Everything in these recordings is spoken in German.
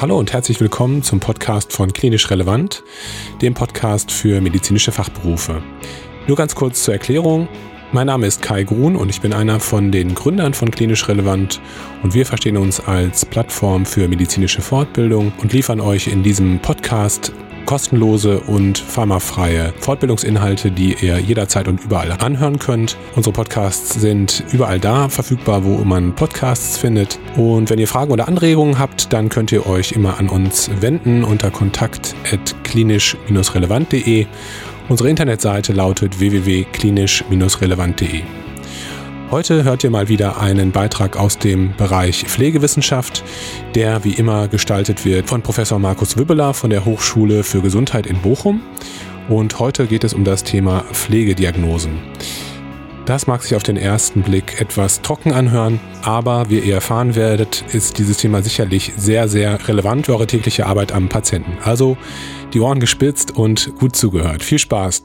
Hallo und herzlich willkommen zum Podcast von Klinisch Relevant, dem Podcast für medizinische Fachberufe. Nur ganz kurz zur Erklärung. Mein Name ist Kai Grun und ich bin einer von den Gründern von Klinisch Relevant und wir verstehen uns als Plattform für medizinische Fortbildung und liefern euch in diesem Podcast kostenlose und pharmafreie Fortbildungsinhalte, die ihr jederzeit und überall anhören könnt. Unsere Podcasts sind überall da verfügbar, wo man Podcasts findet. Und wenn ihr Fragen oder Anregungen habt, dann könnt ihr euch immer an uns wenden unter kontakt.klinisch-relevant.de. Unsere Internetseite lautet www.klinisch-relevant.de. Heute hört ihr mal wieder einen Beitrag aus dem Bereich Pflegewissenschaft, der wie immer gestaltet wird von Professor Markus Wibbeler von der Hochschule für Gesundheit in Bochum. Und heute geht es um das Thema Pflegediagnosen. Das mag sich auf den ersten Blick etwas trocken anhören, aber wie ihr erfahren werdet, ist dieses Thema sicherlich sehr, sehr relevant für eure tägliche Arbeit am Patienten. Also die Ohren gespitzt und gut zugehört. Viel Spaß!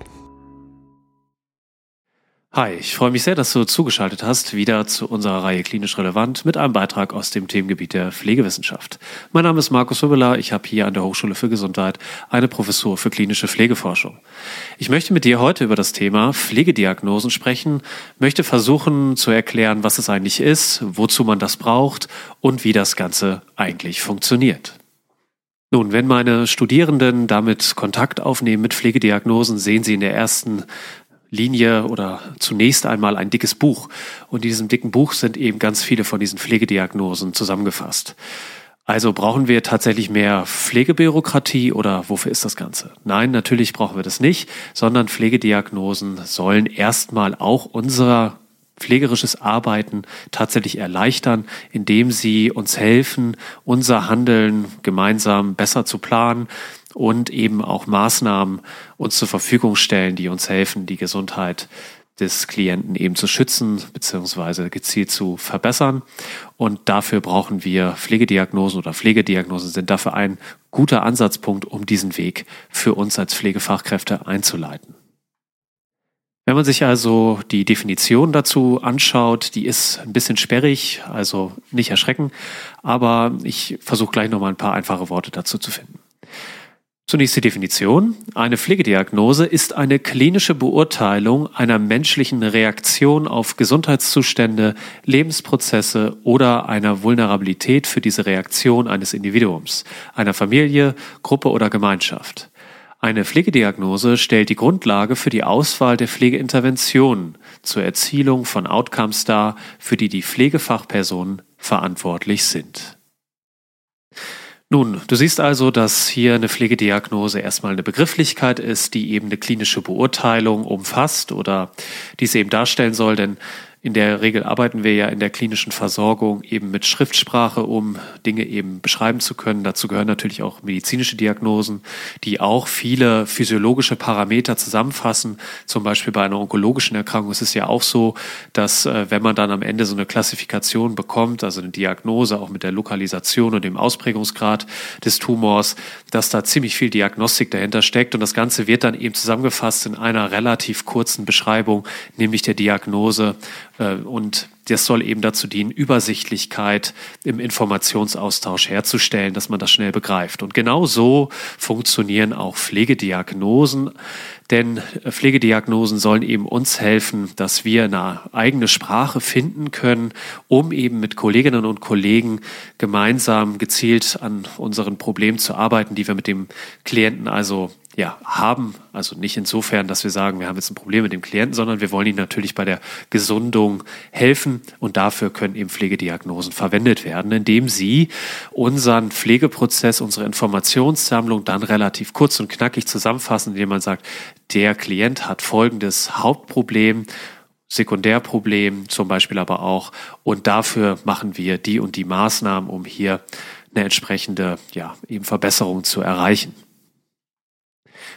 Hi, ich freue mich sehr, dass du zugeschaltet hast, wieder zu unserer Reihe Klinisch Relevant mit einem Beitrag aus dem Themengebiet der Pflegewissenschaft. Mein Name ist Markus Hübbeler, ich habe hier an der Hochschule für Gesundheit eine Professur für klinische Pflegeforschung. Ich möchte mit dir heute über das Thema Pflegediagnosen sprechen, möchte versuchen zu erklären, was es eigentlich ist, wozu man das braucht und wie das Ganze eigentlich funktioniert. Nun, wenn meine Studierenden damit Kontakt aufnehmen mit Pflegediagnosen, sehen sie in der ersten Linie oder zunächst einmal ein dickes Buch. Und in diesem dicken Buch sind eben ganz viele von diesen Pflegediagnosen zusammengefasst. Also brauchen wir tatsächlich mehr Pflegebürokratie oder wofür ist das Ganze? Nein, natürlich brauchen wir das nicht, sondern Pflegediagnosen sollen erstmal auch unser pflegerisches Arbeiten tatsächlich erleichtern, indem sie uns helfen, unser Handeln gemeinsam besser zu planen, und eben auch Maßnahmen uns zur Verfügung stellen, die uns helfen, die Gesundheit des Klienten eben zu schützen beziehungsweise gezielt zu verbessern. Und dafür brauchen wir Pflegediagnosen oder Pflegediagnosen sind dafür ein guter Ansatzpunkt, um diesen Weg für uns als Pflegefachkräfte einzuleiten. Wenn man sich also die Definition dazu anschaut, die ist ein bisschen sperrig, also nicht erschrecken, aber ich versuche gleich nochmal ein paar einfache Worte dazu zu finden. Zunächst die Definition. Eine Pflegediagnose ist eine klinische Beurteilung einer menschlichen Reaktion auf Gesundheitszustände, Lebensprozesse oder einer Vulnerabilität für diese Reaktion eines Individuums, einer Familie, Gruppe oder Gemeinschaft. Eine Pflegediagnose stellt die Grundlage für die Auswahl der Pflegeinterventionen zur Erzielung von Outcomes dar, für die die Pflegefachpersonen verantwortlich sind. Nun, du siehst also, dass hier eine Pflegediagnose erstmal eine Begrifflichkeit ist, die eben eine klinische Beurteilung umfasst oder diese eben darstellen soll, denn in der Regel arbeiten wir ja in der klinischen Versorgung eben mit Schriftsprache, um Dinge eben beschreiben zu können. Dazu gehören natürlich auch medizinische Diagnosen, die auch viele physiologische Parameter zusammenfassen. Zum Beispiel bei einer onkologischen Erkrankung ist es ja auch so, dass äh, wenn man dann am Ende so eine Klassifikation bekommt, also eine Diagnose auch mit der Lokalisation und dem Ausprägungsgrad des Tumors, dass da ziemlich viel Diagnostik dahinter steckt und das Ganze wird dann eben zusammengefasst in einer relativ kurzen Beschreibung, nämlich der Diagnose und das soll eben dazu dienen, Übersichtlichkeit im Informationsaustausch herzustellen, dass man das schnell begreift. Und genau so funktionieren auch Pflegediagnosen, denn Pflegediagnosen sollen eben uns helfen, dass wir eine eigene Sprache finden können, um eben mit Kolleginnen und Kollegen gemeinsam gezielt an unseren Problemen zu arbeiten, die wir mit dem Klienten also ja, haben. Also nicht insofern, dass wir sagen, wir haben jetzt ein Problem mit dem Klienten, sondern wir wollen ihm natürlich bei der Gesundung helfen und dafür können eben Pflegediagnosen verwendet werden, indem sie unseren Pflegeprozess, unsere Informationssammlung dann relativ kurz und knackig zusammenfassen, indem man sagt, der Klient hat folgendes Hauptproblem, Sekundärproblem zum Beispiel aber auch und dafür machen wir die und die Maßnahmen, um hier eine entsprechende ja, eben Verbesserung zu erreichen.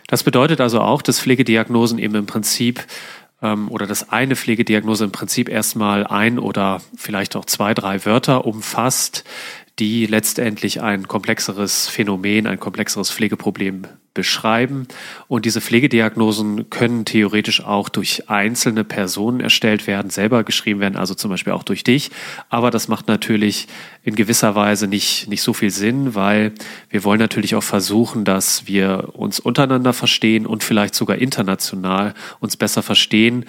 Das bedeutet also auch, dass Pflegediagnosen eben im Prinzip ähm, oder dass eine Pflegediagnose im Prinzip erstmal ein oder vielleicht auch zwei, drei Wörter umfasst, die letztendlich ein komplexeres Phänomen, ein komplexeres Pflegeproblem beschreiben. Und diese Pflegediagnosen können theoretisch auch durch einzelne Personen erstellt werden, selber geschrieben werden, also zum Beispiel auch durch dich. Aber das macht natürlich in gewisser Weise nicht, nicht so viel Sinn, weil wir wollen natürlich auch versuchen, dass wir uns untereinander verstehen und vielleicht sogar international uns besser verstehen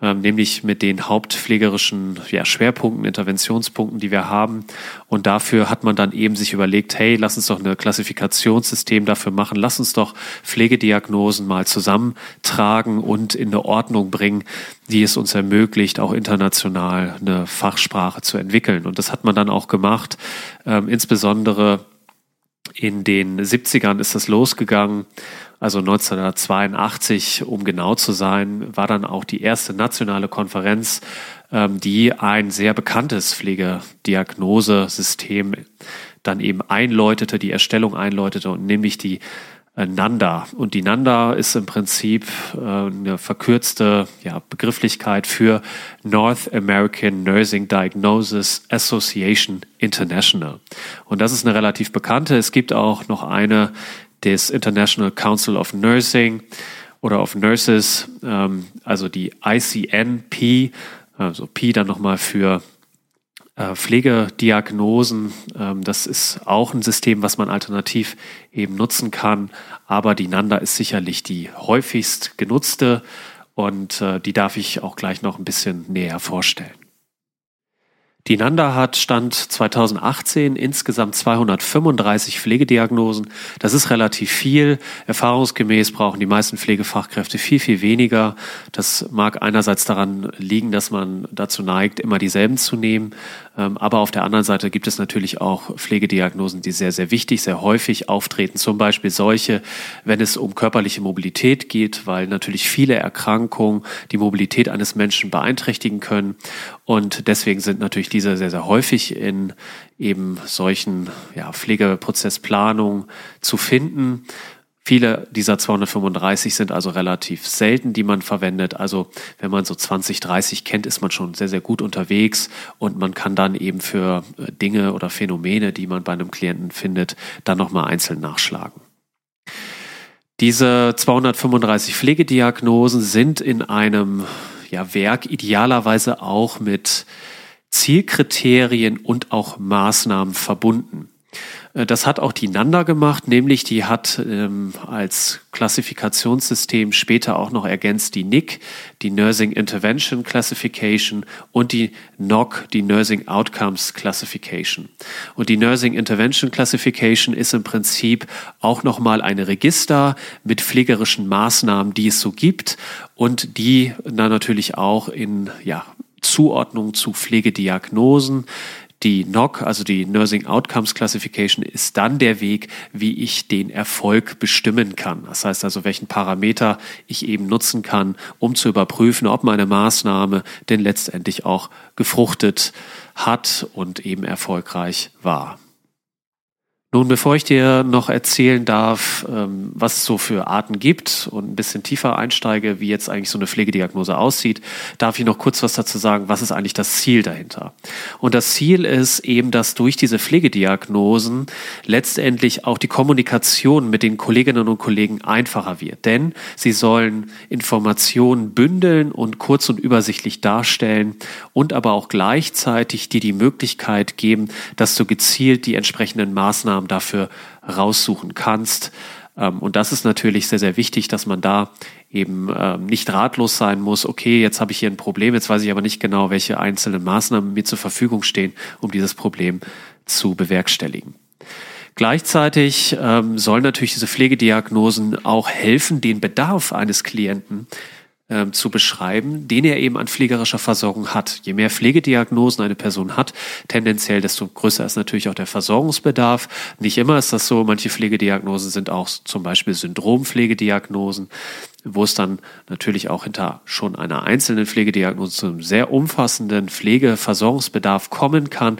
nämlich mit den hauptpflegerischen ja, Schwerpunkten, Interventionspunkten, die wir haben. Und dafür hat man dann eben sich überlegt, hey, lass uns doch ein Klassifikationssystem dafür machen, lass uns doch Pflegediagnosen mal zusammentragen und in eine Ordnung bringen, die es uns ermöglicht, auch international eine Fachsprache zu entwickeln. Und das hat man dann auch gemacht, ähm, insbesondere in den 70ern ist das losgegangen. Also 1982, um genau zu sein, war dann auch die erste nationale Konferenz, ähm, die ein sehr bekanntes Pflegediagnosesystem dann eben einläutete, die Erstellung einläutete und nämlich die Nanda. Und die Nanda ist im Prinzip äh, eine verkürzte ja, Begrifflichkeit für North American Nursing Diagnosis Association International. Und das ist eine relativ bekannte. Es gibt auch noch eine, des International Council of Nursing oder of Nurses, ähm, also die ICNP, also P dann nochmal für äh, Pflegediagnosen. Ähm, das ist auch ein System, was man alternativ eben nutzen kann, aber die NANDA ist sicherlich die häufigst genutzte und äh, die darf ich auch gleich noch ein bisschen näher vorstellen. Die Nanda hat Stand 2018 insgesamt 235 Pflegediagnosen. Das ist relativ viel. Erfahrungsgemäß brauchen die meisten Pflegefachkräfte viel, viel weniger. Das mag einerseits daran liegen, dass man dazu neigt, immer dieselben zu nehmen. Ähm, aber auf der anderen Seite gibt es natürlich auch Pflegediagnosen, die sehr, sehr wichtig, sehr häufig auftreten. Zum Beispiel solche, wenn es um körperliche Mobilität geht, weil natürlich viele Erkrankungen die Mobilität eines Menschen beeinträchtigen können. Und deswegen sind natürlich diese sehr, sehr häufig in eben solchen ja, Pflegeprozessplanungen zu finden. Viele dieser 235 sind also relativ selten, die man verwendet. Also wenn man so 20, 30 kennt, ist man schon sehr, sehr gut unterwegs und man kann dann eben für äh, Dinge oder Phänomene, die man bei einem Klienten findet, dann nochmal einzeln nachschlagen. Diese 235 Pflegediagnosen sind in einem ja, Werk idealerweise auch mit Zielkriterien und auch Maßnahmen verbunden. Äh, das hat auch die NANDA gemacht, nämlich die hat ähm, als Klassifikationssystem später auch noch ergänzt die NIC, die Nursing Intervention Classification und die NOC, die Nursing Outcomes Classification. Und die Nursing Intervention Classification ist im Prinzip auch nochmal ein Register mit pflegerischen Maßnahmen, die es so gibt und die dann natürlich auch in ja, Zuordnung zu Pflegediagnosen die NOC, also die Nursing Outcomes Classification, ist dann der Weg, wie ich den Erfolg bestimmen kann. Das heißt also, welchen Parameter ich eben nutzen kann, um zu überprüfen, ob meine Maßnahme denn letztendlich auch gefruchtet hat und eben erfolgreich war. Nun, bevor ich dir noch erzählen darf, ähm, was es so für Arten gibt und ein bisschen tiefer einsteige, wie jetzt eigentlich so eine Pflegediagnose aussieht, darf ich noch kurz was dazu sagen, was ist eigentlich das Ziel dahinter. Und das Ziel ist eben, dass durch diese Pflegediagnosen letztendlich auch die Kommunikation mit den Kolleginnen und Kollegen einfacher wird. Denn sie sollen Informationen bündeln und kurz und übersichtlich darstellen und aber auch gleichzeitig dir die Möglichkeit geben, dass du gezielt die entsprechenden Maßnahmen Maßnahmen dafür raussuchen kannst. Ähm, und das ist natürlich sehr, sehr wichtig, dass man da eben ähm, nicht ratlos sein muss, okay, jetzt habe ich hier ein Problem, jetzt weiß ich aber nicht genau, welche einzelnen Maßnahmen mir zur Verfügung stehen, um dieses Problem zu bewerkstelligen. Gleichzeitig ähm, sollen natürlich diese Pflegediagnosen auch helfen, den Bedarf eines Klienten ähm, zu beschreiben, den er eben an pflegerischer Versorgung hat. Je mehr Pflegediagnosen eine Person hat, tendenziell, desto größer ist natürlich auch der Versorgungsbedarf. Nicht immer ist das so. Manche Pflegediagnosen sind auch zum Beispiel Syndrompflegediagnosen, wo es dann natürlich auch hinter schon einer einzelnen Pflegediagnose zu einem sehr umfassenden Pflegeversorgungsbedarf kommen kann.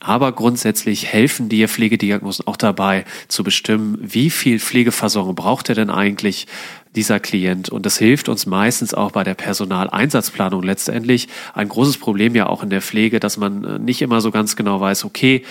Aber grundsätzlich helfen dir Pflegediagnosen auch dabei zu bestimmen, wie viel Pflegeversorgung braucht er denn eigentlich, dieser Klient. Und das hilft uns meistens auch bei der Personaleinsatzplanung letztendlich. Ein großes Problem ja auch in der Pflege, dass man äh, nicht immer so ganz genau weiß, okay,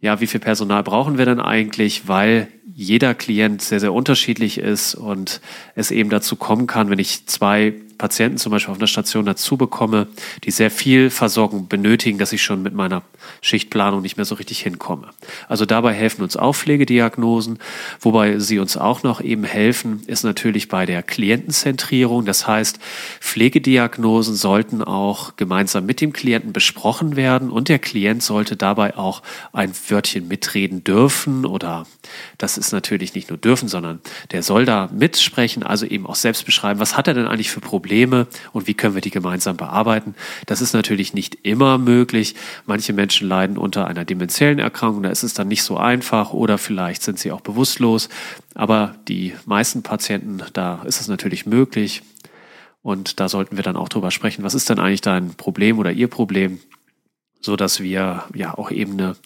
ja, wie viel Personal brauchen wir denn eigentlich? Weil jeder Klient sehr, sehr unterschiedlich ist und es eben dazu kommen kann, wenn ich zwei Patienten zum Beispiel auf einer Station dazu bekomme, die sehr viel Versorgung benötigen, dass ich schon mit meiner Schichtplanung nicht mehr so richtig hinkomme. Also dabei helfen uns auch Pflegediagnosen, wobei sie uns auch noch eben helfen, ist natürlich bei der Klientenzentrierung. Das heißt, Pflegediagnosen sollten auch gemeinsam mit dem Klienten besprochen werden und der Klient sollte dabei auch ein Wörtchen mitreden dürfen oder das ist natürlich nicht nur dürfen, sondern der soll da mitsprechen, also eben auch selbst beschreiben, was hat er denn eigentlich für Probleme und wie können wir die gemeinsam bearbeiten. Das ist natürlich nicht immer möglich. Manche Menschen leiden unter einer dementiellen Erkrankung, da ist es dann nicht so einfach oder vielleicht sind sie auch bewusstlos. Aber die meisten Patienten, da ist es natürlich möglich. Und da sollten wir dann auch drüber sprechen, was ist denn eigentlich dein Problem oder ihr Problem, so dass wir ja auch eben eine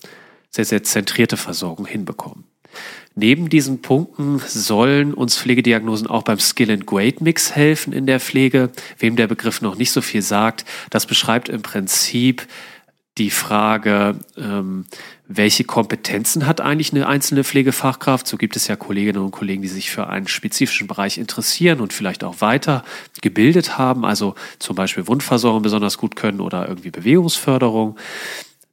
sehr, sehr zentrierte Versorgung hinbekommen. Neben diesen Punkten sollen uns Pflegediagnosen auch beim Skill and Grade Mix helfen in der Pflege. Wem der Begriff noch nicht so viel sagt, das beschreibt im Prinzip die Frage, ähm, welche Kompetenzen hat eigentlich eine einzelne Pflegefachkraft? So gibt es ja Kolleginnen und Kollegen, die sich für einen spezifischen Bereich interessieren und vielleicht auch weiter gebildet haben, also zum Beispiel Wundversorgung besonders gut können oder irgendwie Bewegungsförderung.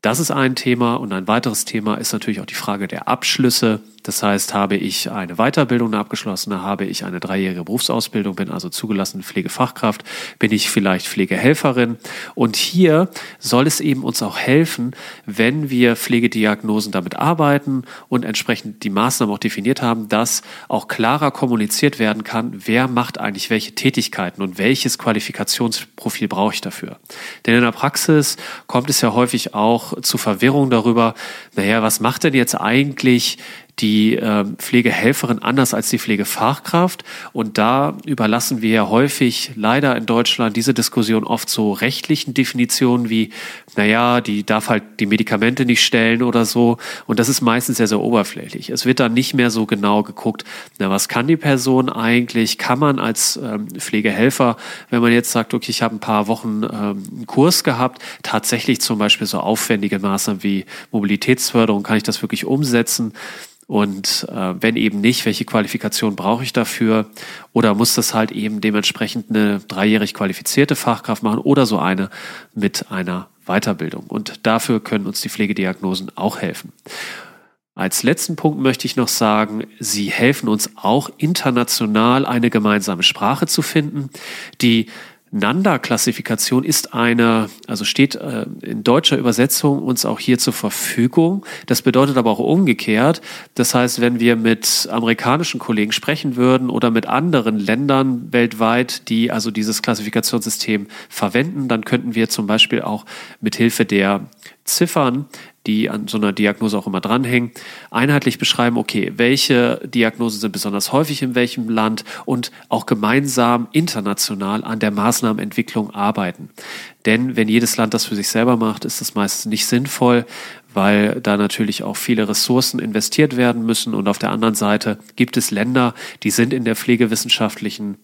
Das ist ein Thema und ein weiteres Thema ist natürlich auch die Frage der Abschlüsse. Das heißt, habe ich eine Weiterbildung eine abgeschlossene, habe ich eine dreijährige Berufsausbildung, bin also zugelassene Pflegefachkraft, bin ich vielleicht Pflegehelferin. Und hier soll es eben uns auch helfen, wenn wir Pflegediagnosen damit arbeiten und entsprechend die Maßnahmen auch definiert haben, dass auch klarer kommuniziert werden kann, wer macht eigentlich welche Tätigkeiten und welches Qualifikationsprofil brauche ich dafür. Denn in der Praxis kommt es ja häufig auch zu Verwirrung darüber, naja, was macht denn jetzt eigentlich die äh, Pflegehelferin anders als die Pflegefachkraft. Und da überlassen wir ja häufig leider in Deutschland diese Diskussion oft so rechtlichen Definitionen wie, naja, die darf halt die Medikamente nicht stellen oder so. Und das ist meistens sehr, sehr oberflächlich. Es wird dann nicht mehr so genau geguckt, na, was kann die Person eigentlich? Kann man als ähm, Pflegehelfer, wenn man jetzt sagt, okay, ich habe ein paar Wochen ähm, einen Kurs gehabt, tatsächlich zum Beispiel so aufwendige Maßnahmen wie Mobilitätsförderung, kann ich das wirklich umsetzen? Und äh, wenn eben nicht, welche Qualifikation brauche ich dafür? Oder muss das halt eben dementsprechend eine dreijährig qualifizierte Fachkraft machen oder so eine mit einer Weiterbildung? Und dafür können uns die Pflegediagnosen auch helfen. Als letzten Punkt möchte ich noch sagen, sie helfen uns auch international eine gemeinsame Sprache zu finden, die Nanda-Klassifikation ist eine, also steht äh, in deutscher Übersetzung uns auch hier zur Verfügung. Das bedeutet aber auch umgekehrt. Das heißt, wenn wir mit amerikanischen Kollegen sprechen würden oder mit anderen Ländern weltweit, die also dieses Klassifikationssystem verwenden, dann könnten wir zum Beispiel auch mit Hilfe der Ziffern die an so einer Diagnose auch immer dranhängen, einheitlich beschreiben, okay, welche Diagnosen sind besonders häufig in welchem Land und auch gemeinsam international an der Maßnahmenentwicklung arbeiten. Denn wenn jedes Land das für sich selber macht, ist das meistens nicht sinnvoll, weil da natürlich auch viele Ressourcen investiert werden müssen. Und auf der anderen Seite gibt es Länder, die sind in der pflegewissenschaftlichen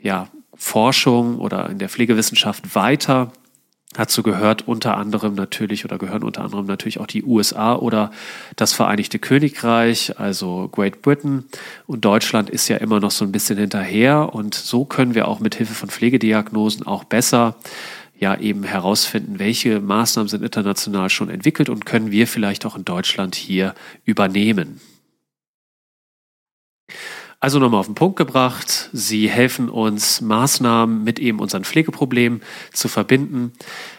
ja, Forschung oder in der Pflegewissenschaft weiter Dazu gehört unter anderem natürlich oder gehören unter anderem natürlich auch die USA oder das Vereinigte Königreich, also Great Britain. Und Deutschland ist ja immer noch so ein bisschen hinterher. Und so können wir auch mit Hilfe von Pflegediagnosen auch besser ja eben herausfinden, welche Maßnahmen sind international schon entwickelt und können wir vielleicht auch in Deutschland hier übernehmen. Also nochmal auf den Punkt gebracht. Sie helfen uns, Maßnahmen mit eben unseren Pflegeproblemen zu verbinden.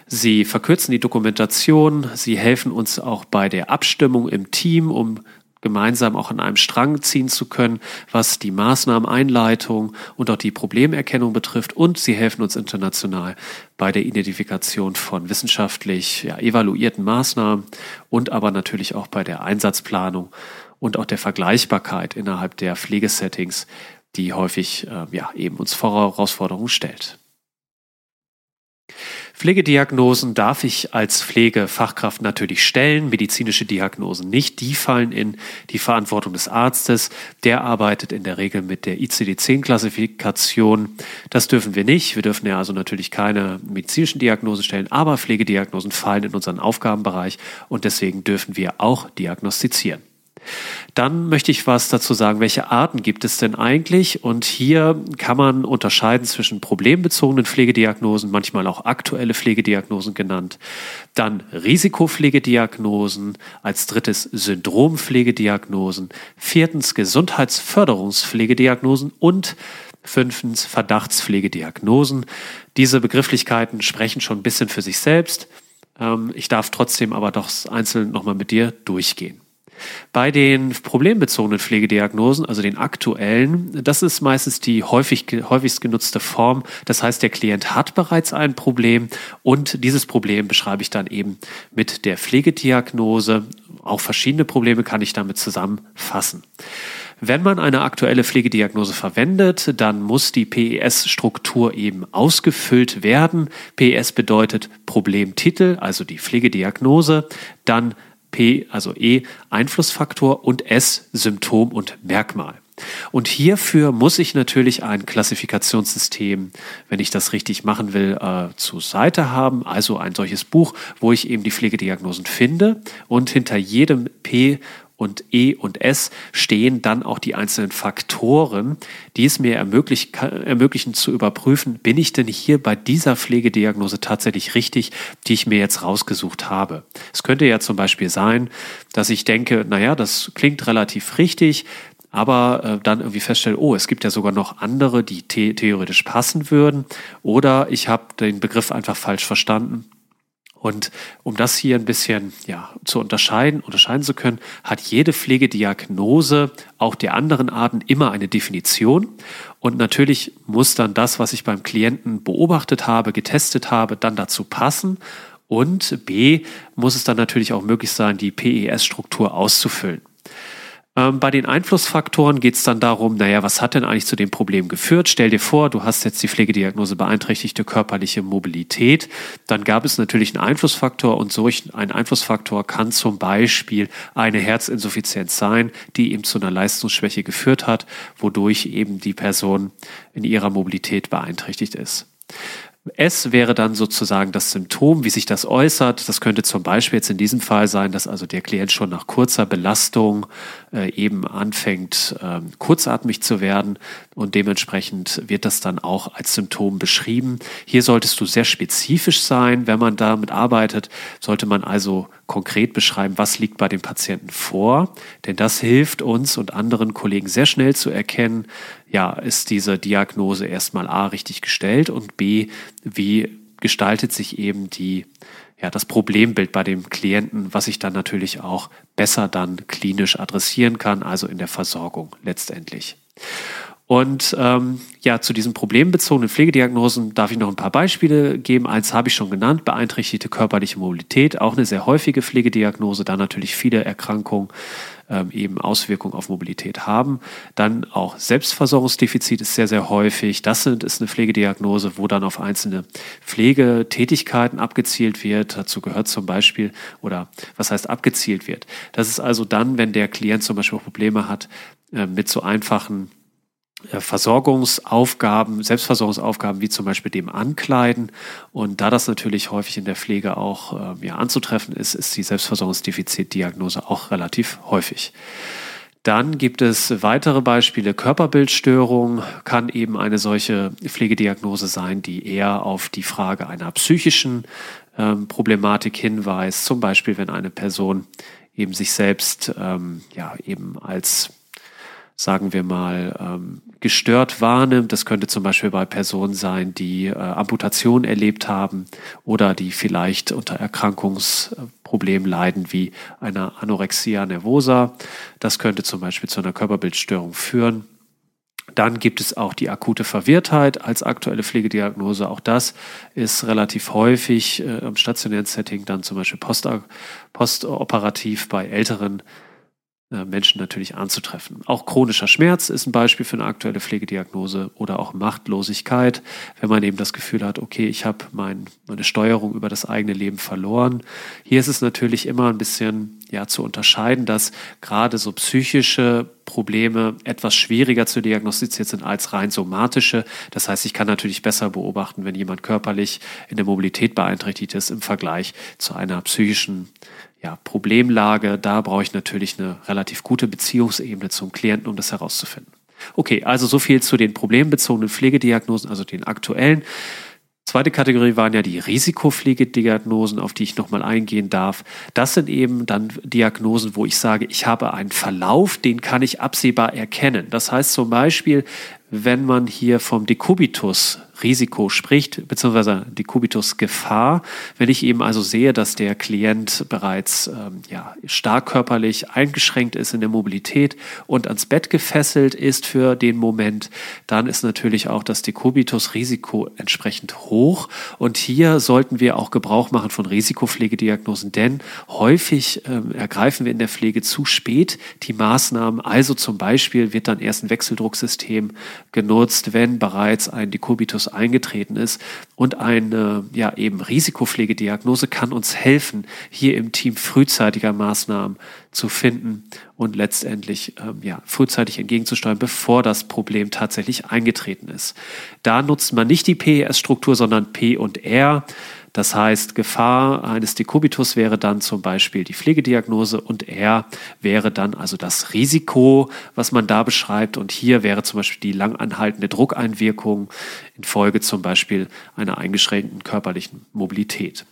Sie verkürzen die Dokumentation. Sie helfen uns auch bei der Abstimmung im Team, um gemeinsam auch an einem Strang ziehen zu können, was die Maßnahmeneinleitung und auch die Problemerkennung betrifft. Und sie helfen uns international bei der Identifikation von wissenschaftlich ja, evaluierten Maßnahmen und aber natürlich auch bei der Einsatzplanung und auch der Vergleichbarkeit innerhalb der Pflegesettings, die häufig äh, ja, eben uns vor Herausforderungen stellt. Pflegediagnosen darf ich als Pflegefachkraft natürlich stellen, medizinische Diagnosen nicht. Die fallen in die Verantwortung des Arztes. Der arbeitet in der Regel mit der ICD-10-Klassifikation. Das dürfen wir nicht. Wir dürfen ja also natürlich keine medizinischen Diagnosen stellen, aber Pflegediagnosen fallen in unseren Aufgabenbereich und deswegen dürfen wir auch diagnostizieren. Dann möchte ich was dazu sagen, welche Arten gibt es denn eigentlich? Und hier kann man unterscheiden zwischen problembezogenen Pflegediagnosen, manchmal auch aktuelle Pflegediagnosen genannt, dann Risikopflegediagnosen, als drittes Syndrompflegediagnosen, viertens Gesundheitsförderungspflegediagnosen und fünftens Verdachtspflegediagnosen. Diese Begrifflichkeiten sprechen schon ein bisschen für sich selbst. Ähm, ich darf trotzdem aber doch einzeln nochmal mit dir durchgehen. Bei den problembezogenen Pflegediagnosen, also den aktuellen, das ist meistens die häufig, häufigst genutzte Form. Das heißt, der Klient hat bereits ein Problem und dieses Problem beschreibe ich dann eben mit der Pflegediagnose. Auch verschiedene Probleme kann ich damit zusammenfassen. Wenn man eine aktuelle Pflegediagnose verwendet, dann muss die PES-Struktur eben ausgefüllt werden. PES bedeutet Problemtitel, also die Pflegediagnose, dann P, also E, Einflussfaktor und S, Symptom und Merkmal. Und hierfür muss ich natürlich ein Klassifikationssystem, wenn ich das richtig machen will, äh, zur Seite haben. Also ein solches Buch, wo ich eben die Pflegediagnosen finde und hinter jedem P und E und S stehen dann auch die einzelnen Faktoren, die es mir ermöglicht, ermöglichen zu überprüfen, bin ich denn hier bei dieser Pflegediagnose tatsächlich richtig, die ich mir jetzt rausgesucht habe. Es könnte ja zum Beispiel sein, dass ich denke, naja, das klingt relativ richtig, aber äh, dann irgendwie feststelle, oh, es gibt ja sogar noch andere, die the theoretisch passen würden. Oder ich habe den Begriff einfach falsch verstanden und um das hier ein bisschen ja, zu unterscheiden, unterscheiden zu können, hat jede Pflegediagnose auch der anderen Arten immer eine Definition. Und natürlich muss dann das, was ich beim Klienten beobachtet habe, getestet habe, dann dazu passen. Und B muss es dann natürlich auch möglich sein, die PES-Struktur auszufüllen. Ähm, bei den Einflussfaktoren geht es dann darum, naja, was hat denn eigentlich zu dem Problem geführt? Stell dir vor, du hast jetzt die Pflegediagnose beeinträchtigte körperliche Mobilität. Dann gab es natürlich einen Einflussfaktor und solch ein Einflussfaktor kann zum Beispiel eine Herzinsuffizienz sein, die eben zu einer Leistungsschwäche geführt hat, wodurch eben die Person in ihrer Mobilität beeinträchtigt ist. S wäre dann sozusagen das Symptom, wie sich das äußert. Das könnte zum Beispiel jetzt in diesem Fall sein, dass also der Klient schon nach kurzer Belastung äh, eben anfängt, äh, kurzatmig zu werden und dementsprechend wird das dann auch als Symptom beschrieben. Hier solltest du sehr spezifisch sein, wenn man damit arbeitet, sollte man also konkret beschreiben, was liegt bei dem Patienten vor, denn das hilft uns und anderen Kollegen sehr schnell zu erkennen, ja, ist diese Diagnose erstmal A richtig gestellt und B, wie gestaltet sich eben die, ja, das Problembild bei dem Klienten, was ich dann natürlich auch besser dann klinisch adressieren kann, also in der Versorgung letztendlich. Und ähm, ja, zu diesen problembezogenen Pflegediagnosen darf ich noch ein paar Beispiele geben. Eins habe ich schon genannt, beeinträchtigte körperliche Mobilität, auch eine sehr häufige Pflegediagnose, da natürlich viele Erkrankungen ähm, eben Auswirkungen auf Mobilität haben. Dann auch Selbstversorgungsdefizit ist sehr, sehr häufig. Das sind, ist eine Pflegediagnose, wo dann auf einzelne Pflegetätigkeiten abgezielt wird. Dazu gehört zum Beispiel, oder was heißt abgezielt wird? Das ist also dann, wenn der Klient zum Beispiel Probleme hat äh, mit so einfachen Versorgungsaufgaben, Selbstversorgungsaufgaben wie zum Beispiel dem Ankleiden. Und da das natürlich häufig in der Pflege auch äh, ja, anzutreffen ist, ist die Selbstversorgungsdefizitdiagnose auch relativ häufig. Dann gibt es weitere Beispiele. Körperbildstörung kann eben eine solche Pflegediagnose sein, die eher auf die Frage einer psychischen ähm, Problematik hinweist. Zum Beispiel, wenn eine Person eben sich selbst ähm, ja eben als sagen wir mal, ähm, gestört wahrnimmt. Das könnte zum Beispiel bei Personen sein, die äh, Amputation erlebt haben oder die vielleicht unter Erkrankungsproblemen leiden, wie einer Anorexia nervosa. Das könnte zum Beispiel zu einer Körperbildstörung führen. Dann gibt es auch die akute Verwirrtheit als aktuelle Pflegediagnose. Auch das ist relativ häufig äh, im stationären Setting, dann zum Beispiel postoperativ bei älteren Menschen natürlich anzutreffen. Auch chronischer Schmerz ist ein Beispiel für eine aktuelle Pflegediagnose oder auch Machtlosigkeit, wenn man eben das Gefühl hat, okay, ich habe mein, meine Steuerung über das eigene Leben verloren. Hier ist es natürlich immer ein bisschen ja, zu unterscheiden, dass gerade so psychische Probleme etwas schwieriger zu diagnostizieren sind als rein somatische. Das heißt, ich kann natürlich besser beobachten, wenn jemand körperlich in der Mobilität beeinträchtigt ist im Vergleich zu einer psychischen ja, Problemlage, da brauche ich natürlich eine relativ gute Beziehungsebene zum Klienten, um das herauszufinden. Okay, also so viel zu den problembezogenen Pflegediagnosen, also den aktuellen. Zweite Kategorie waren ja die Risikopflegediagnosen, auf die ich nochmal eingehen darf. Das sind eben dann Diagnosen, wo ich sage, ich habe einen Verlauf, den kann ich absehbar erkennen. Das heißt zum Beispiel, wenn man hier vom Dekubitus Risiko spricht, beziehungsweise die Kubitus-Gefahr. Wenn ich eben also sehe, dass der Klient bereits ähm, ja, stark körperlich eingeschränkt ist in der Mobilität und ans Bett gefesselt ist für den Moment, dann ist natürlich auch das Dekubitus-Risiko entsprechend hoch. Und hier sollten wir auch Gebrauch machen von Risikopflegediagnosen, denn häufig ähm, ergreifen wir in der Pflege zu spät die Maßnahmen. Also zum Beispiel wird dann erst ein Wechseldrucksystem genutzt, wenn bereits ein Dekubitus Virus eingetreten ist. Und eine ja, eben Risikopflegediagnose kann uns helfen, hier im Team frühzeitiger Maßnahmen zu finden und letztendlich ähm, ja, frühzeitig entgegenzusteuern, bevor das Problem tatsächlich eingetreten ist. Da nutzt man nicht die PES-Struktur, sondern P und R. Das heißt, Gefahr eines Dekubitus wäre dann zum Beispiel die Pflegediagnose und R wäre dann also das Risiko, was man da beschreibt. Und hier wäre zum Beispiel die langanhaltende Druckeinwirkung infolge zum Beispiel einer eingeschränkten körperlichen Mobilität.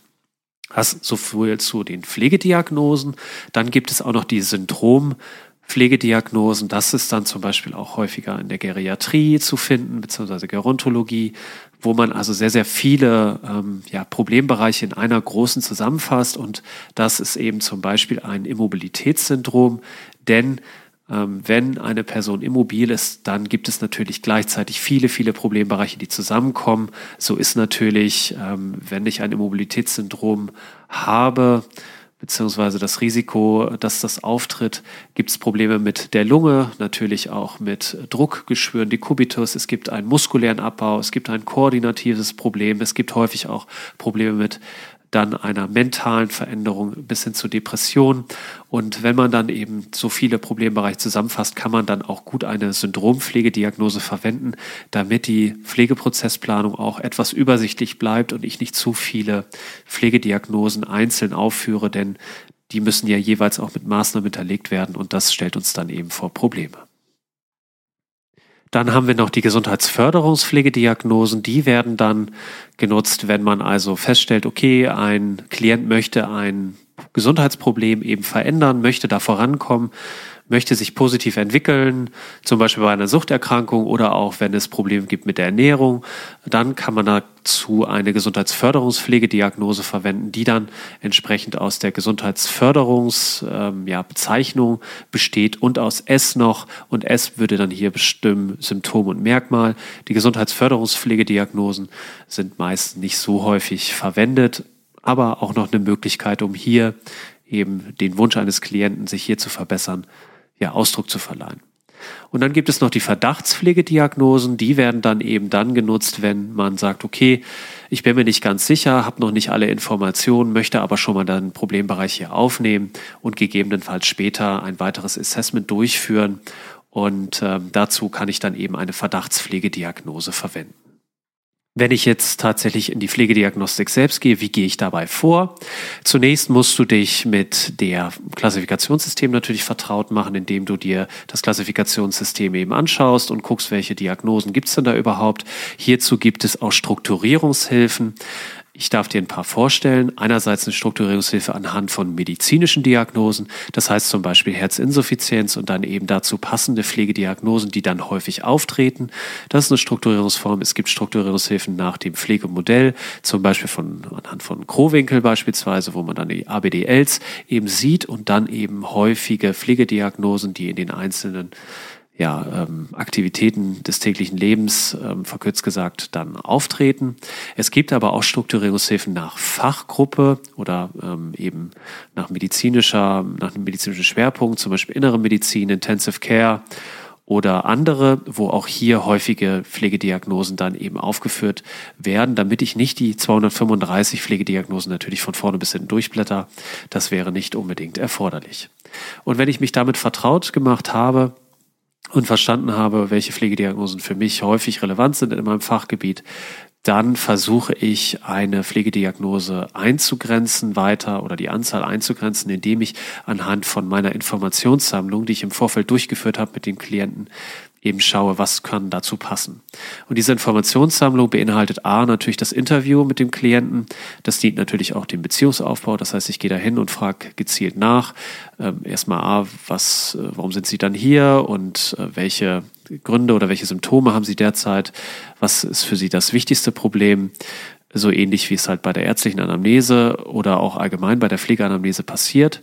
Das so viel zu den Pflegediagnosen. Dann gibt es auch noch die Syndrom- Pflegediagnosen, das ist dann zum Beispiel auch häufiger in der Geriatrie zu finden, beziehungsweise Gerontologie, wo man also sehr, sehr viele ähm, ja, Problembereiche in einer großen zusammenfasst. Und das ist eben zum Beispiel ein Immobilitätssyndrom, denn ähm, wenn eine Person immobil ist, dann gibt es natürlich gleichzeitig viele, viele Problembereiche, die zusammenkommen. So ist natürlich, ähm, wenn ich ein Immobilitätssyndrom habe, beziehungsweise das Risiko, dass das auftritt. Gibt es Probleme mit der Lunge, natürlich auch mit Druckgeschwüren, Dekubitus. Es gibt einen muskulären Abbau, es gibt ein koordinatives Problem, es gibt häufig auch Probleme mit dann einer mentalen Veränderung bis hin zu Depression. Und wenn man dann eben so viele Problembereiche zusammenfasst, kann man dann auch gut eine Syndrompflegediagnose verwenden, damit die Pflegeprozessplanung auch etwas übersichtlich bleibt und ich nicht zu viele Pflegediagnosen einzeln aufführe, denn die müssen ja jeweils auch mit Maßnahmen hinterlegt werden und das stellt uns dann eben vor Probleme. Dann haben wir noch die Gesundheitsförderungspflegediagnosen. Die werden dann genutzt, wenn man also feststellt, okay, ein Klient möchte ein Gesundheitsproblem eben verändern, möchte da vorankommen, möchte sich positiv entwickeln, zum Beispiel bei einer Suchterkrankung oder auch wenn es Probleme gibt mit der Ernährung, dann kann man dazu eine Gesundheitsförderungspflegediagnose verwenden, die dann entsprechend aus der Gesundheitsförderungsbezeichnung ja, Bezeichnung besteht und aus S noch und S würde dann hier bestimmen Symptom und Merkmal. Die Gesundheitsförderungspflegediagnosen sind meist nicht so häufig verwendet, aber auch noch eine Möglichkeit, um hier eben den Wunsch eines Klienten, sich hier zu verbessern, ja, Ausdruck zu verleihen. Und dann gibt es noch die Verdachtspflegediagnosen, die werden dann eben dann genutzt, wenn man sagt, okay, ich bin mir nicht ganz sicher, habe noch nicht alle Informationen, möchte aber schon mal den Problembereich hier aufnehmen und gegebenenfalls später ein weiteres Assessment durchführen. Und äh, dazu kann ich dann eben eine Verdachtspflegediagnose verwenden. Wenn ich jetzt tatsächlich in die Pflegediagnostik selbst gehe, wie gehe ich dabei vor? Zunächst musst du dich mit der Klassifikationssystem natürlich vertraut machen, indem du dir das Klassifikationssystem eben anschaust und guckst, welche Diagnosen gibt es denn da überhaupt. Hierzu gibt es auch Strukturierungshilfen. Ich darf dir ein paar vorstellen. Einerseits eine Strukturierungshilfe anhand von medizinischen Diagnosen, das heißt zum Beispiel Herzinsuffizienz und dann eben dazu passende Pflegediagnosen, die dann häufig auftreten. Das ist eine Strukturierungsform. Es gibt Strukturierungshilfen nach dem Pflegemodell, zum Beispiel von, anhand von Krowinkel beispielsweise, wo man dann die ABDLs eben sieht und dann eben häufige Pflegediagnosen, die in den einzelnen ja, ähm, Aktivitäten des täglichen Lebens, ähm, verkürzt gesagt, dann auftreten. Es gibt aber auch Strukturierungshilfen nach Fachgruppe oder ähm, eben nach medizinischer, nach einem medizinischen Schwerpunkt, zum Beispiel innere Medizin, Intensive Care oder andere, wo auch hier häufige Pflegediagnosen dann eben aufgeführt werden, damit ich nicht die 235 Pflegediagnosen natürlich von vorne bis hinten durchblätter. Das wäre nicht unbedingt erforderlich. Und wenn ich mich damit vertraut gemacht habe, und verstanden habe, welche Pflegediagnosen für mich häufig relevant sind in meinem Fachgebiet, dann versuche ich eine Pflegediagnose einzugrenzen weiter oder die Anzahl einzugrenzen, indem ich anhand von meiner Informationssammlung, die ich im Vorfeld durchgeführt habe mit den Klienten, eben schaue, was kann dazu passen. Und diese Informationssammlung beinhaltet A, natürlich das Interview mit dem Klienten. Das dient natürlich auch dem Beziehungsaufbau. Das heißt, ich gehe da hin und frage gezielt nach. Ähm, erstmal A, was, äh, warum sind Sie dann hier und äh, welche Gründe oder welche Symptome haben Sie derzeit? Was ist für Sie das wichtigste Problem? so ähnlich wie es halt bei der ärztlichen Anamnese oder auch allgemein bei der Pflegeanamnese passiert.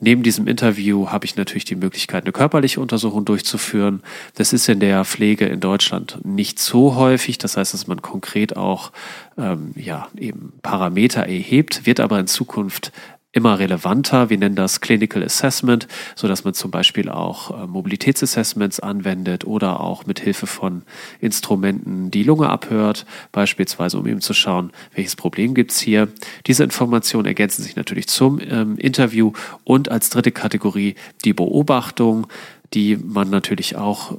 Neben diesem Interview habe ich natürlich die Möglichkeit, eine körperliche Untersuchung durchzuführen. Das ist in der Pflege in Deutschland nicht so häufig. Das heißt, dass man konkret auch ähm, ja eben Parameter erhebt, wird aber in Zukunft immer relevanter. Wir nennen das Clinical Assessment, so dass man zum Beispiel auch äh, Mobilitätsassessments anwendet oder auch mit Hilfe von Instrumenten die Lunge abhört, beispielsweise um eben zu schauen, welches Problem gibt's hier. Diese Informationen ergänzen sich natürlich zum ähm, Interview und als dritte Kategorie die Beobachtung, die man natürlich auch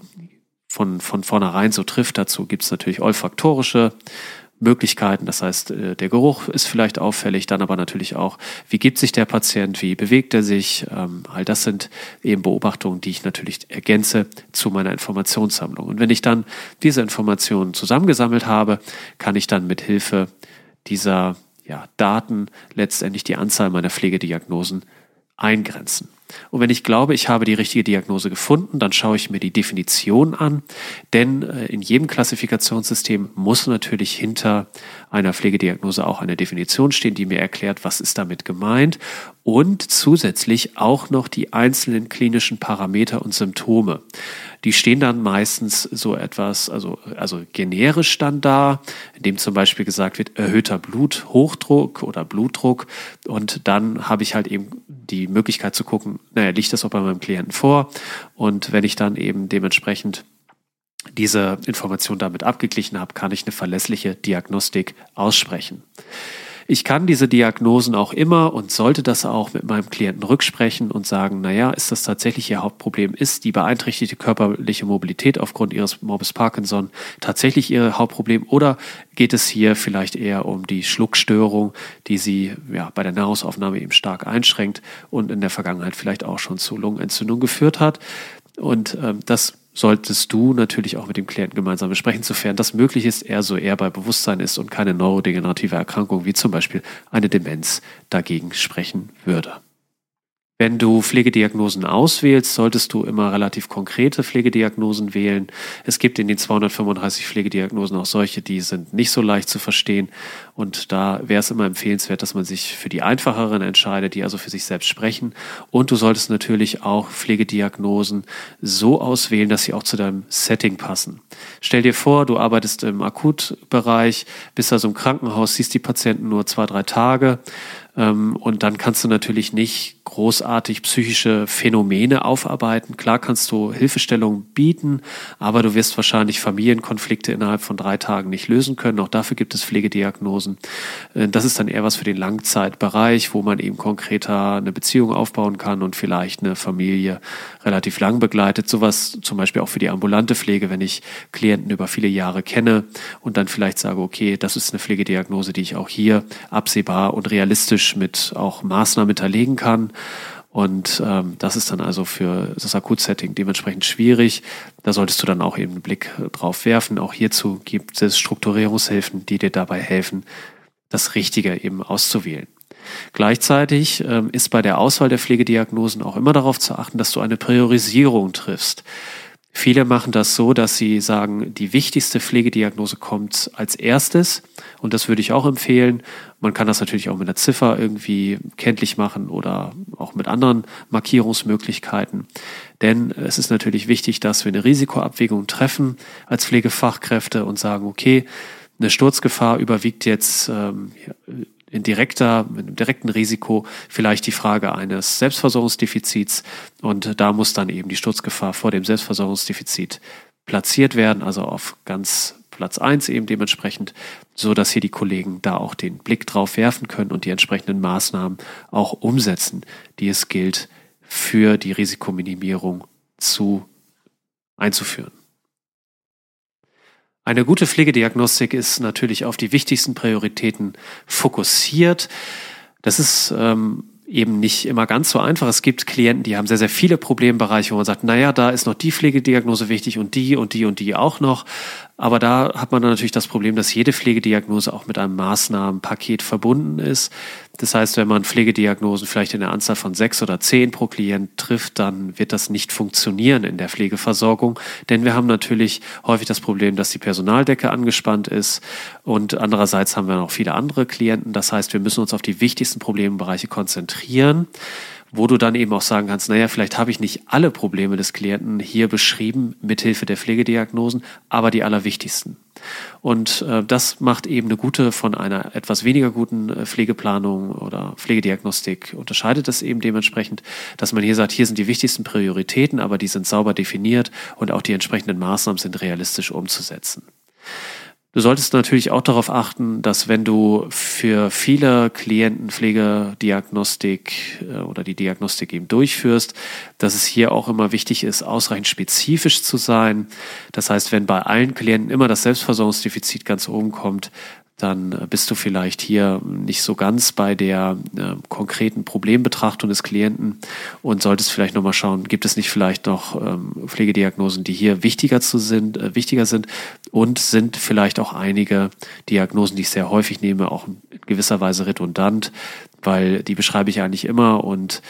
von, von vornherein so trifft. Dazu gibt's natürlich olfaktorische Möglichkeiten. Das heißt, äh, der Geruch ist vielleicht auffällig, dann aber natürlich auch, wie gibt sich der Patient, wie bewegt er sich. Ähm, all das sind eben Beobachtungen, die ich natürlich ergänze zu meiner Informationssammlung. Und wenn ich dann diese Informationen zusammengesammelt habe, kann ich dann mit Hilfe dieser ja, Daten letztendlich die Anzahl meiner Pflegediagnosen eingrenzen. Und wenn ich glaube, ich habe die richtige Diagnose gefunden, dann schaue ich mir die Definition an, denn äh, in jedem Klassifikationssystem muss natürlich hinter einer Pflegediagnose auch eine Definition stehen, die mir erklärt, was ist damit gemeint und zusätzlich auch noch die einzelnen klinischen Parameter und Symptome. Die stehen dann meistens so etwas, also, also generisch dann da, indem zum Beispiel gesagt wird, erhöhter Bluthochdruck oder Blutdruck. Und dann habe ich halt eben die Möglichkeit zu gucken, naja, liegt das auch bei meinem Klienten vor? Und wenn ich dann eben dementsprechend diese Information damit abgeglichen habe, kann ich eine verlässliche Diagnostik aussprechen. Ich kann diese Diagnosen auch immer und sollte das auch mit meinem Klienten rücksprechen und sagen, naja, ist das tatsächlich Ihr Hauptproblem? Ist die beeinträchtigte körperliche Mobilität aufgrund Ihres Morbus Parkinson tatsächlich Ihr Hauptproblem? Oder geht es hier vielleicht eher um die Schluckstörung, die Sie ja, bei der Nahrungsaufnahme eben stark einschränkt und in der Vergangenheit vielleicht auch schon zu Lungenentzündung geführt hat? Und ähm, das solltest du natürlich auch mit dem Klienten gemeinsam besprechen, sofern das möglich ist, er so eher bei Bewusstsein ist und keine neurodegenerative Erkrankung wie zum Beispiel eine Demenz dagegen sprechen würde. Wenn du Pflegediagnosen auswählst, solltest du immer relativ konkrete Pflegediagnosen wählen. Es gibt in den 235 Pflegediagnosen auch solche, die sind nicht so leicht zu verstehen. Und da wäre es immer empfehlenswert, dass man sich für die einfacheren entscheidet, die also für sich selbst sprechen. Und du solltest natürlich auch Pflegediagnosen so auswählen, dass sie auch zu deinem Setting passen. Stell dir vor, du arbeitest im Akutbereich, bist also im Krankenhaus, siehst die Patienten nur zwei, drei Tage ähm, und dann kannst du natürlich nicht großartig psychische Phänomene aufarbeiten. Klar kannst du Hilfestellung bieten, aber du wirst wahrscheinlich Familienkonflikte innerhalb von drei Tagen nicht lösen können. Auch dafür gibt es Pflegediagnosen. Äh, das ist dann eher was für den Langzeitbereich, wo man eben konkreter eine Beziehung aufbauen kann und vielleicht eine Familie relativ lang begleitet. Sowas zum Beispiel auch für die ambulante Pflege, wenn ich Klienten über viele Jahre kenne und dann vielleicht sage, okay, das ist eine Pflegediagnose, die ich auch hier absehbar und realistisch mit auch Maßnahmen hinterlegen kann. Und ähm, das ist dann also für das Akutsetting dementsprechend schwierig. Da solltest du dann auch eben einen Blick drauf werfen. Auch hierzu gibt es Strukturierungshilfen, die dir dabei helfen, das Richtige eben auszuwählen. Gleichzeitig ähm, ist bei der Auswahl der Pflegediagnosen auch immer darauf zu achten, dass du eine Priorisierung triffst. Viele machen das so, dass sie sagen, die wichtigste Pflegediagnose kommt als erstes. Und das würde ich auch empfehlen. Man kann das natürlich auch mit einer Ziffer irgendwie kenntlich machen oder auch mit anderen Markierungsmöglichkeiten. Denn es ist natürlich wichtig, dass wir eine Risikoabwägung treffen als Pflegefachkräfte und sagen, okay, eine Sturzgefahr überwiegt jetzt ähm, in direkter, mit einem direkten Risiko vielleicht die Frage eines Selbstversorgungsdefizits und da muss dann eben die Sturzgefahr vor dem Selbstversorgungsdefizit platziert werden, also auf ganz Platz eins eben dementsprechend, so dass hier die Kollegen da auch den Blick drauf werfen können und die entsprechenden Maßnahmen auch umsetzen, die es gilt für die Risikominimierung zu einzuführen. Eine gute Pflegediagnostik ist natürlich auf die wichtigsten Prioritäten fokussiert. Das ist ähm, eben nicht immer ganz so einfach. Es gibt Klienten, die haben sehr, sehr viele Problembereiche, wo man sagt, naja, da ist noch die Pflegediagnose wichtig und die und die und die auch noch. Aber da hat man dann natürlich das Problem, dass jede Pflegediagnose auch mit einem Maßnahmenpaket verbunden ist. Das heißt, wenn man Pflegediagnosen vielleicht in der Anzahl von sechs oder zehn pro Klient trifft, dann wird das nicht funktionieren in der Pflegeversorgung. Denn wir haben natürlich häufig das Problem, dass die Personaldecke angespannt ist und andererseits haben wir noch viele andere Klienten. Das heißt, wir müssen uns auf die wichtigsten Problembereiche konzentrieren wo du dann eben auch sagen kannst, naja, vielleicht habe ich nicht alle Probleme des Klienten hier beschrieben mithilfe der Pflegediagnosen, aber die allerwichtigsten. Und äh, das macht eben eine gute von einer etwas weniger guten äh, Pflegeplanung oder Pflegediagnostik, unterscheidet das eben dementsprechend, dass man hier sagt, hier sind die wichtigsten Prioritäten, aber die sind sauber definiert und auch die entsprechenden Maßnahmen sind realistisch umzusetzen. Du solltest natürlich auch darauf achten, dass wenn du für viele Klienten Pflegediagnostik äh, oder die Diagnostik eben durchführst, dass es hier auch immer wichtig ist, ausreichend spezifisch zu sein. Das heißt, wenn bei allen Klienten immer das Selbstversorgungsdefizit ganz oben kommt, dann bist du vielleicht hier nicht so ganz bei der äh, konkreten Problembetrachtung des Klienten und solltest vielleicht nochmal schauen, gibt es nicht vielleicht noch ähm, Pflegediagnosen, die hier wichtiger zu sind, äh, wichtiger sind und sind vielleicht auch einige Diagnosen, die ich sehr häufig nehme, auch in gewisser Weise redundant, weil die beschreibe ich eigentlich immer und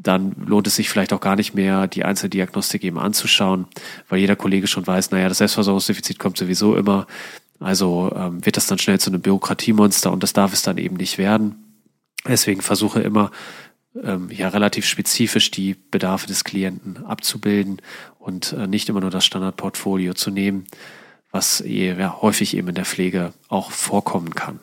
dann lohnt es sich vielleicht auch gar nicht mehr, die Einzeldiagnostik eben anzuschauen, weil jeder Kollege schon weiß, naja, das Selbstversorgungsdefizit kommt sowieso immer. Also ähm, wird das dann schnell zu einem Bürokratiemonster und das darf es dann eben nicht werden. Deswegen versuche immer ähm, ja relativ spezifisch die Bedarfe des Klienten abzubilden und äh, nicht immer nur das Standardportfolio zu nehmen, was ja, häufig eben in der Pflege auch vorkommen kann.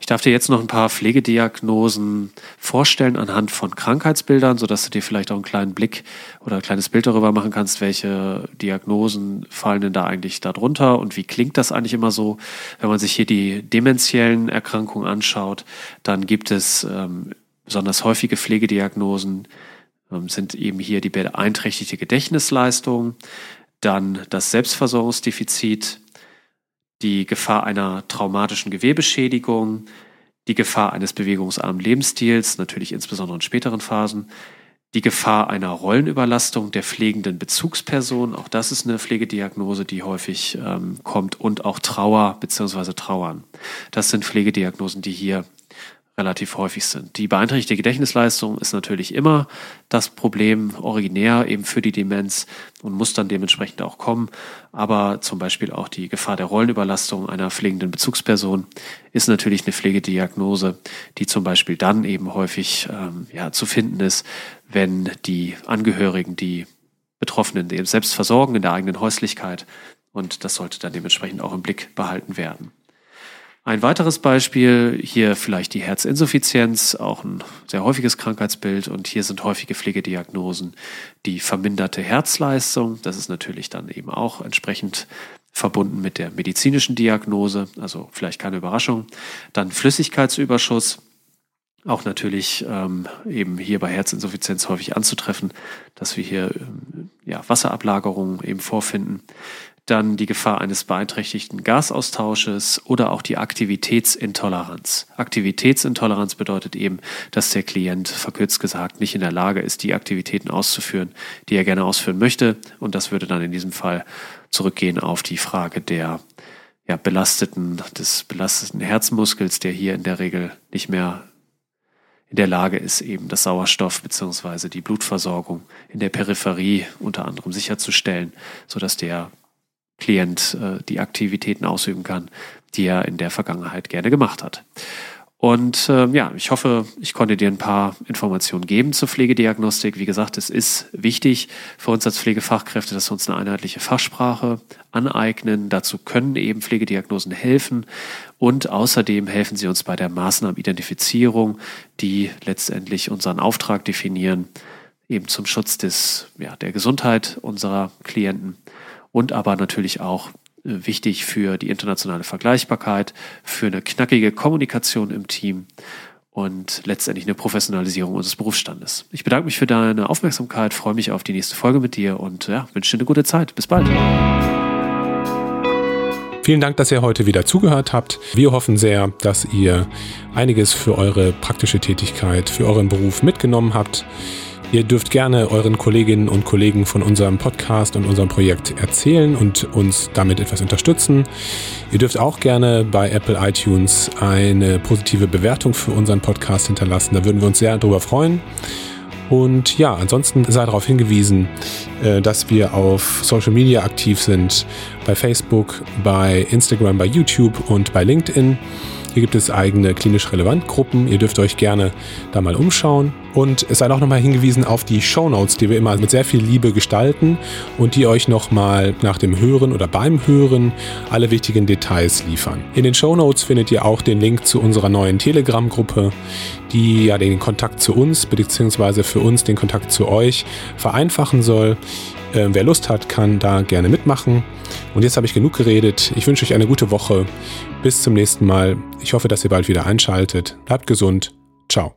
Ich darf dir jetzt noch ein paar Pflegediagnosen vorstellen anhand von Krankheitsbildern, sodass du dir vielleicht auch einen kleinen Blick oder ein kleines Bild darüber machen kannst, welche Diagnosen fallen denn da eigentlich darunter und wie klingt das eigentlich immer so. Wenn man sich hier die dementiellen Erkrankungen anschaut, dann gibt es ähm, besonders häufige Pflegediagnosen, ähm, sind eben hier die beeinträchtigte Gedächtnisleistung, dann das Selbstversorgungsdefizit, die Gefahr einer traumatischen Gewebeschädigung, die Gefahr eines bewegungsarmen Lebensstils, natürlich insbesondere in späteren Phasen, die Gefahr einer Rollenüberlastung der pflegenden Bezugsperson, auch das ist eine Pflegediagnose, die häufig ähm, kommt, und auch Trauer bzw. Trauern. Das sind Pflegediagnosen, die hier relativ häufig sind. Die beeinträchtigte Gedächtnisleistung ist natürlich immer das Problem originär eben für die Demenz und muss dann dementsprechend auch kommen. Aber zum Beispiel auch die Gefahr der Rollenüberlastung einer pflegenden Bezugsperson ist natürlich eine Pflegediagnose, die zum Beispiel dann eben häufig ähm, ja, zu finden ist, wenn die Angehörigen, die Betroffenen eben selbst versorgen in der eigenen Häuslichkeit. Und das sollte dann dementsprechend auch im Blick behalten werden. Ein weiteres Beispiel, hier vielleicht die Herzinsuffizienz, auch ein sehr häufiges Krankheitsbild und hier sind häufige Pflegediagnosen die verminderte Herzleistung. Das ist natürlich dann eben auch entsprechend verbunden mit der medizinischen Diagnose, also vielleicht keine Überraschung. Dann Flüssigkeitsüberschuss, auch natürlich ähm, eben hier bei Herzinsuffizienz häufig anzutreffen, dass wir hier ähm, ja, Wasserablagerungen eben vorfinden dann die Gefahr eines beeinträchtigten Gasaustausches oder auch die Aktivitätsintoleranz. Aktivitätsintoleranz bedeutet eben, dass der Klient verkürzt gesagt nicht in der Lage ist, die Aktivitäten auszuführen, die er gerne ausführen möchte. Und das würde dann in diesem Fall zurückgehen auf die Frage der ja, belasteten, des belasteten Herzmuskels, der hier in der Regel nicht mehr in der Lage ist, eben das Sauerstoff beziehungsweise die Blutversorgung in der Peripherie unter anderem sicherzustellen, sodass der Klient äh, die Aktivitäten ausüben kann, die er in der Vergangenheit gerne gemacht hat. Und äh, ja, ich hoffe, ich konnte dir ein paar Informationen geben zur Pflegediagnostik. Wie gesagt, es ist wichtig für uns als Pflegefachkräfte, dass wir uns eine einheitliche Fachsprache aneignen. Dazu können eben Pflegediagnosen helfen und außerdem helfen sie uns bei der Maßnahmenidentifizierung, die letztendlich unseren Auftrag definieren, eben zum Schutz des, ja, der Gesundheit unserer Klienten und aber natürlich auch äh, wichtig für die internationale Vergleichbarkeit, für eine knackige Kommunikation im Team und letztendlich eine Professionalisierung unseres Berufsstandes. Ich bedanke mich für deine Aufmerksamkeit, freue mich auf die nächste Folge mit dir und ja, wünsche dir eine gute Zeit. Bis bald. Vielen Dank, dass ihr heute wieder zugehört habt. Wir hoffen sehr, dass ihr einiges für eure praktische Tätigkeit, für euren Beruf mitgenommen habt. Ihr dürft gerne euren Kolleginnen und Kollegen von unserem Podcast und unserem Projekt erzählen und uns damit etwas unterstützen. Ihr dürft auch gerne bei Apple iTunes eine positive Bewertung für unseren Podcast hinterlassen. Da würden wir uns sehr darüber freuen. Und ja, ansonsten sei darauf hingewiesen, äh, dass wir auf Social Media aktiv sind, bei Facebook, bei Instagram, bei YouTube und bei LinkedIn. Hier gibt es eigene klinisch relevant Gruppen. Ihr dürft euch gerne da mal umschauen. Und es sei auch nochmal hingewiesen auf die Show Notes, die wir immer mit sehr viel Liebe gestalten und die euch nochmal nach dem Hören oder beim Hören alle wichtigen Details liefern. In den Show Notes findet ihr auch den Link zu unserer neuen Telegram-Gruppe, die ja den Kontakt zu uns bzw. für uns den Kontakt zu euch vereinfachen soll. Äh, wer Lust hat, kann da gerne mitmachen. Und jetzt habe ich genug geredet. Ich wünsche euch eine gute Woche. Bis zum nächsten Mal. Ich hoffe, dass ihr bald wieder einschaltet. Bleibt gesund. Ciao.